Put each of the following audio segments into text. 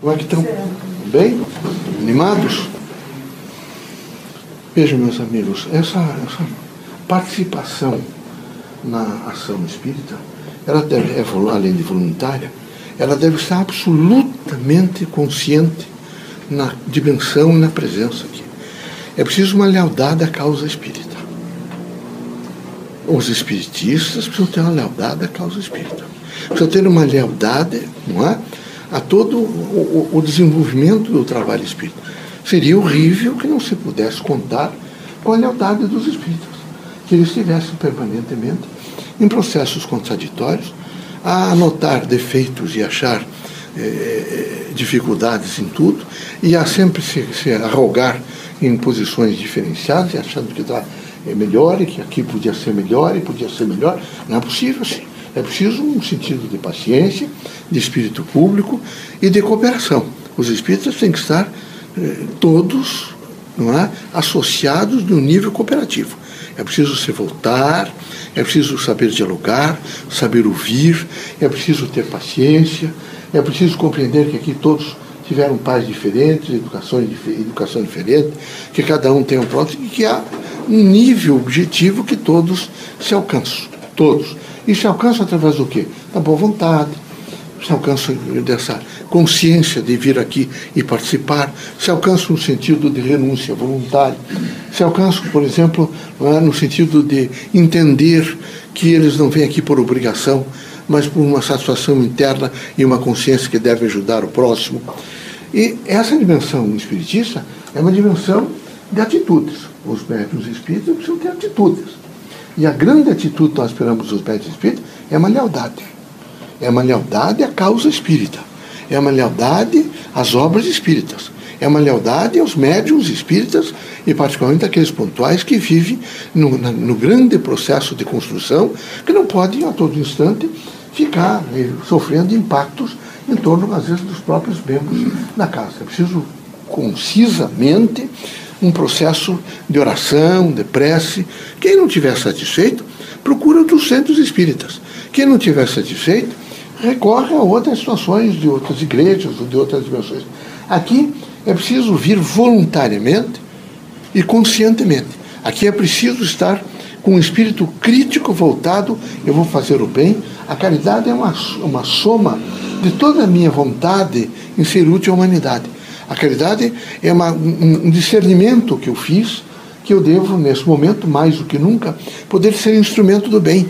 Como é que estão? Bem? Animados? Vejam, meus amigos, essa, essa participação na ação espírita, ela deve, é, além de voluntária, ela deve estar absolutamente consciente na dimensão e na presença aqui. É preciso uma lealdade à causa espírita. Os espiritistas precisam ter uma lealdade à causa espírita. Precisam ter uma lealdade, não é? A todo o, o, desenvolvimento do trabalho espírita. Seria horrível que não se pudesse contar com a lealdade dos espíritos, que eles estivessem permanentemente em processos contraditórios, a anotar defeitos e achar eh, dificuldades em tudo, e a sempre se, se arrogar em posições diferenciadas, achando que está é melhor e que aqui podia ser melhor e podia ser melhor. Não é possível assim. É preciso um sentido de paciência, de espírito público e de cooperação. Os espíritas têm que estar eh, todos não é, associados no nível cooperativo. É preciso se voltar, é preciso saber dialogar, saber ouvir, é preciso ter paciência, é preciso compreender que aqui todos tiveram pais diferentes, educação, educação diferente, que cada um tem um próprio e que há um nível objetivo que todos se alcançam. Todos. E se alcança através do quê? Da boa vontade, se alcança dessa consciência de vir aqui e participar, se alcança no sentido de renúncia voluntária, se alcança, por exemplo, é, no sentido de entender que eles não vêm aqui por obrigação, mas por uma satisfação interna e uma consciência que deve ajudar o próximo. E essa dimensão espiritista é uma dimensão de atitudes. Os médios espíritas precisam ter atitudes. E a grande atitude que nós esperamos dos médios espíritas é uma lealdade. É uma lealdade à causa espírita. É uma lealdade às obras espíritas. É uma lealdade aos médiums espíritas e, particularmente, aqueles pontuais que vivem no, no grande processo de construção, que não podem, a todo instante, ficar eh, sofrendo impactos em torno, às vezes, dos próprios membros da casa. É preciso, concisamente, um processo de oração, de prece. Quem não tiver satisfeito, procura dos centros espíritas. Quem não tiver satisfeito, recorre a outras situações de outras igrejas ou de outras dimensões. Aqui é preciso vir voluntariamente e conscientemente. Aqui é preciso estar com um espírito crítico voltado, eu vou fazer o bem. A caridade é uma, uma soma de toda a minha vontade em ser útil à humanidade. A caridade é uma, um discernimento que eu fiz, que eu devo, nesse momento, mais do que nunca, poder ser instrumento do bem.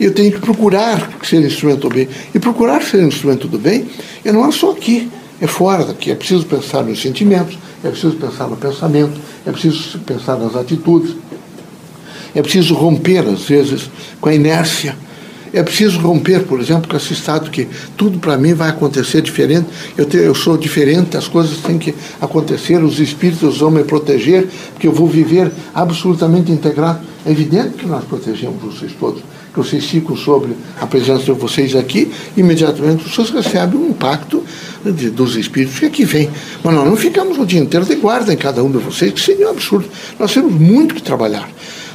Eu tenho que procurar ser instrumento do bem. E procurar ser instrumento do bem é não é só aqui, é fora daqui. É preciso pensar nos sentimentos, é preciso pensar no pensamento, é preciso pensar nas atitudes. É preciso romper, às vezes, com a inércia é preciso romper, por exemplo, com esse estado que tudo para mim vai acontecer diferente, eu, te, eu sou diferente, as coisas têm que acontecer, os espíritos vão me proteger, porque eu vou viver absolutamente integrado. É evidente que nós protegemos vocês todos, que vocês ficam sobre a presença de vocês aqui, imediatamente vocês recebem um impacto de, dos espíritos que aqui vem. Mas nós não ficamos o dia inteiro de guarda em cada um de vocês, que seria um absurdo. Nós temos muito que trabalhar.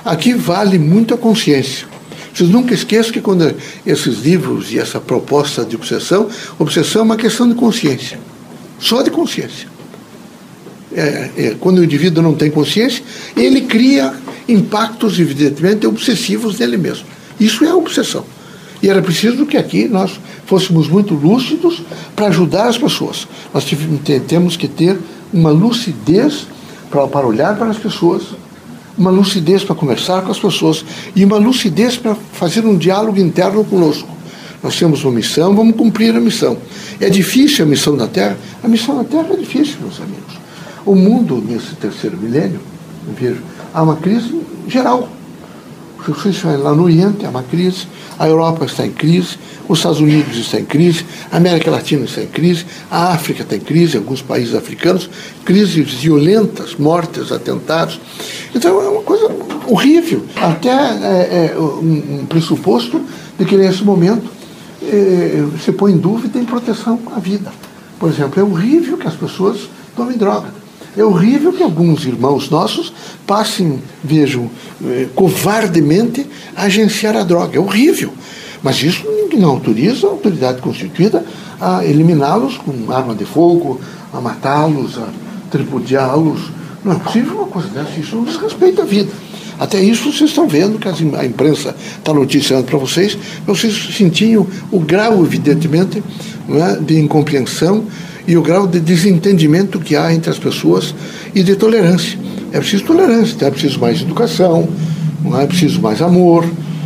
Aqui vale muito a consciência. Vocês nunca esqueçam que quando esses livros e essa proposta de obsessão, obsessão é uma questão de consciência. Só de consciência. É, é, quando o indivíduo não tem consciência, ele cria impactos, evidentemente, obsessivos nele mesmo. Isso é obsessão. E era preciso que aqui nós fôssemos muito lúcidos para ajudar as pessoas. Nós temos que ter uma lucidez para, para olhar para as pessoas uma lucidez para conversar com as pessoas e uma lucidez para fazer um diálogo interno conosco. Nós temos uma missão, vamos cumprir a missão. É difícil a missão da Terra? A missão da Terra é difícil, meus amigos. O mundo, nesse terceiro milênio, há uma crise geral. Lá no Oriente, há uma crise, a Europa está em crise, os Estados Unidos estão em crise, a América Latina está em crise, a África está em crise, alguns países africanos, crises violentas, mortes, atentados. Então é uma coisa horrível. Até é, é, um pressuposto de que nesse momento é, se põe em dúvida em proteção à vida. Por exemplo, é horrível que as pessoas tomem droga. É horrível que alguns irmãos nossos passem, vejam, é, covardemente a agenciar a droga. É horrível. Mas isso não autoriza a autoridade constituída a eliminá-los com arma de fogo, a matá-los, a tripudiá-los. Não é possível uma coisa dessa, isso não desrespeita a vida. Até isso vocês estão vendo, que a imprensa está noticiando para vocês, vocês sentiam o grau, evidentemente, é, de incompreensão e o grau de desentendimento que há entre as pessoas e de tolerância. É preciso tolerância, é preciso mais educação, não é preciso mais amor,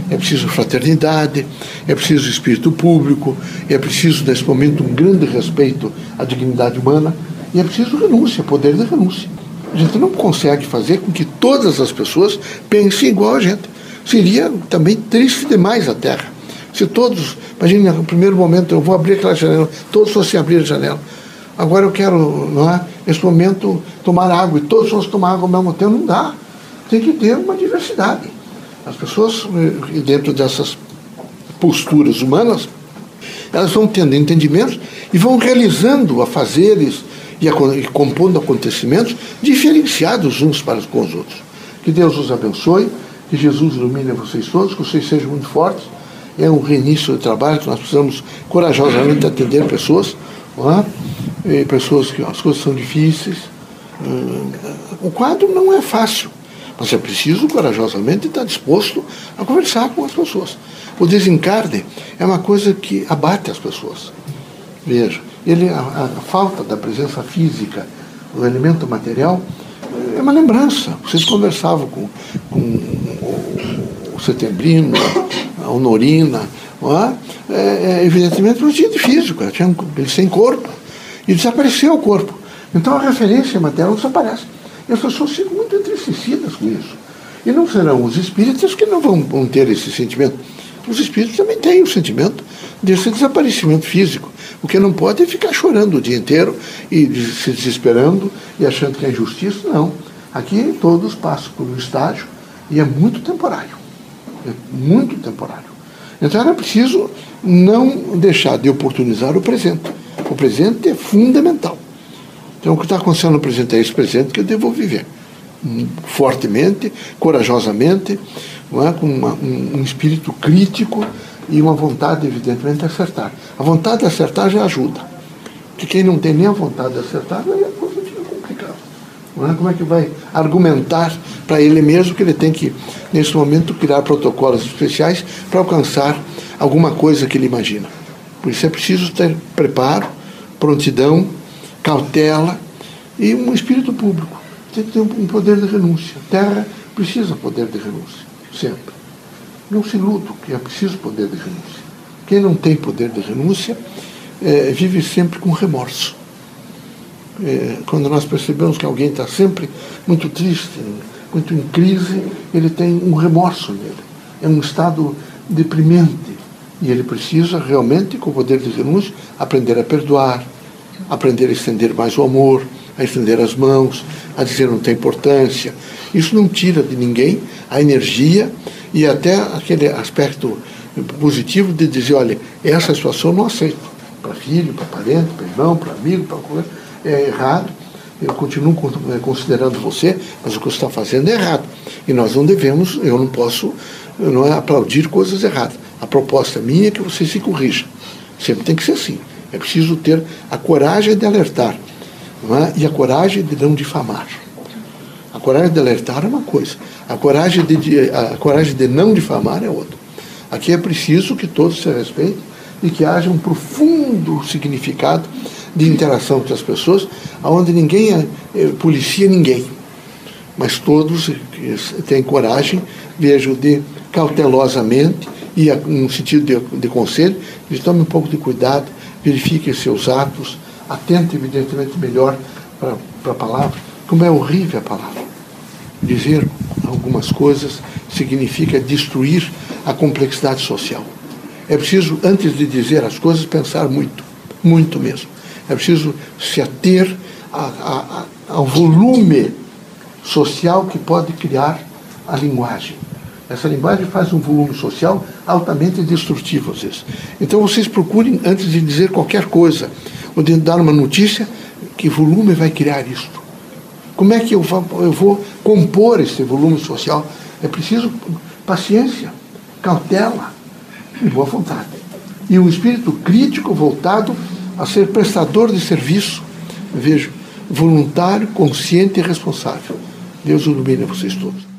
é preciso fraternidade, é preciso espírito público, é preciso, nesse momento, um grande respeito à dignidade humana e é preciso renúncia, poder de renúncia. A gente não consegue fazer com que todas as pessoas pensem igual a gente. Seria também triste demais a Terra. Se todos, imagine no primeiro momento, eu vou abrir aquela janela, todos fossem abrir a janela. Agora eu quero, não é, nesse momento, tomar água e todos vão tomar água ao mesmo tempo, não dá. Tem que ter uma diversidade. As pessoas, eh, dentro dessas posturas humanas, elas vão tendo entendimentos e vão realizando afazeres e, e compondo acontecimentos diferenciados uns para com os outros. Que Deus os abençoe, que Jesus ilumine vocês todos, que vocês sejam muito fortes. É um reinício de trabalho que nós precisamos corajosamente atender pessoas, é? pessoas que as coisas são difíceis. Hum, o quadro não é fácil. Mas é preciso, corajosamente, estar disposto a conversar com as pessoas. O desencarne é uma coisa que abate as pessoas. Veja, ele, a, a falta da presença física do elemento material é uma lembrança. Vocês conversavam com, com o, o Setembrino, a Honorina, é? É, é, evidentemente não tinha de físico, tinha, ele sem corpo, e desapareceu o corpo. Então a referência material desaparece. E as pessoas ficam muito entristecidas com isso. E não serão os espíritas que não vão, vão ter esse sentimento. Os espíritos também têm o sentimento desse desaparecimento físico. O que não pode é ficar chorando o dia inteiro e se desesperando e achando que é injustiça. Não. Aqui todos passam por um estágio e é muito temporário. É muito temporário. Então era preciso não deixar de oportunizar o presente. O presente é fundamental. Então, o que está acontecendo no presente é esse presente que eu devo viver. Fortemente, corajosamente, é? com uma, um, um, espírito crítico e uma vontade, evidentemente, de acertar. A vontade de acertar já ajuda. Porque quem não tem nem a vontade de acertar, aí a coisa fica complicada. É? Como é que vai argumentar para ele mesmo que ele tem que, nesse momento, criar protocolos especiais para alcançar alguma coisa que ele imagina? Por isso é preciso ter preparo, prontidão, cautela e um espírito público. Tem que ter um poder de renúncia. Terra precisa poder de renúncia, sempre. Não se iluda que é preciso poder de renúncia. Quem não tem poder de renúncia é, vive sempre com remorso. É, quando nós percebemos que alguém está sempre muito triste, muito em crise, ele tem um remorso nele. É um estado deprimente. E ele precisa realmente, com o poder de renúncia, aprender a perdoar, aprender a estender mais o amor, a estender as mãos, a dizer não tem importância. Isso não tira de ninguém a energia e até aquele aspecto positivo de dizer, olha, essa situação eu não aceito. Para filho, para parente, para irmão, para amigo, para coisa, é errado. Eu continuo é, considerando você, mas o que você está fazendo é errado. E nós não devemos, eu não posso não é aplaudir coisas erradas. A proposta minha é que você se corrija. Sempre tem que ser assim. É preciso ter a coragem de alertar é? e a coragem de não difamar. A coragem de alertar é uma coisa, a coragem de, a coragem de não difamar é outra. Aqui é preciso que todos se respeitem e que haja um profundo significado de interação entre as pessoas, onde ninguém é, policia ninguém, mas todos têm coragem, vejo, de cautelosamente e no sentido de, de conselho, de tome um pouco de cuidado verifique seus atos, atente evidentemente melhor para a palavra. Como é horrível a palavra. Dizer algumas coisas significa destruir a complexidade social. É preciso, antes de dizer as coisas, pensar muito, muito mesmo. É preciso se ater a, a, a, ao volume social que pode criar a linguagem. Essa linguagem faz um volume social altamente destrutivo às vezes. Então vocês procurem, antes de dizer qualquer coisa, ou de dar uma notícia, que volume vai criar isto? Como é que eu vou, eu vou compor esse volume social? É preciso paciência, cautela, de boa vontade. E um espírito crítico voltado a ser prestador de serviço, vejo, voluntário, consciente e responsável. Deus ilumine vocês todos.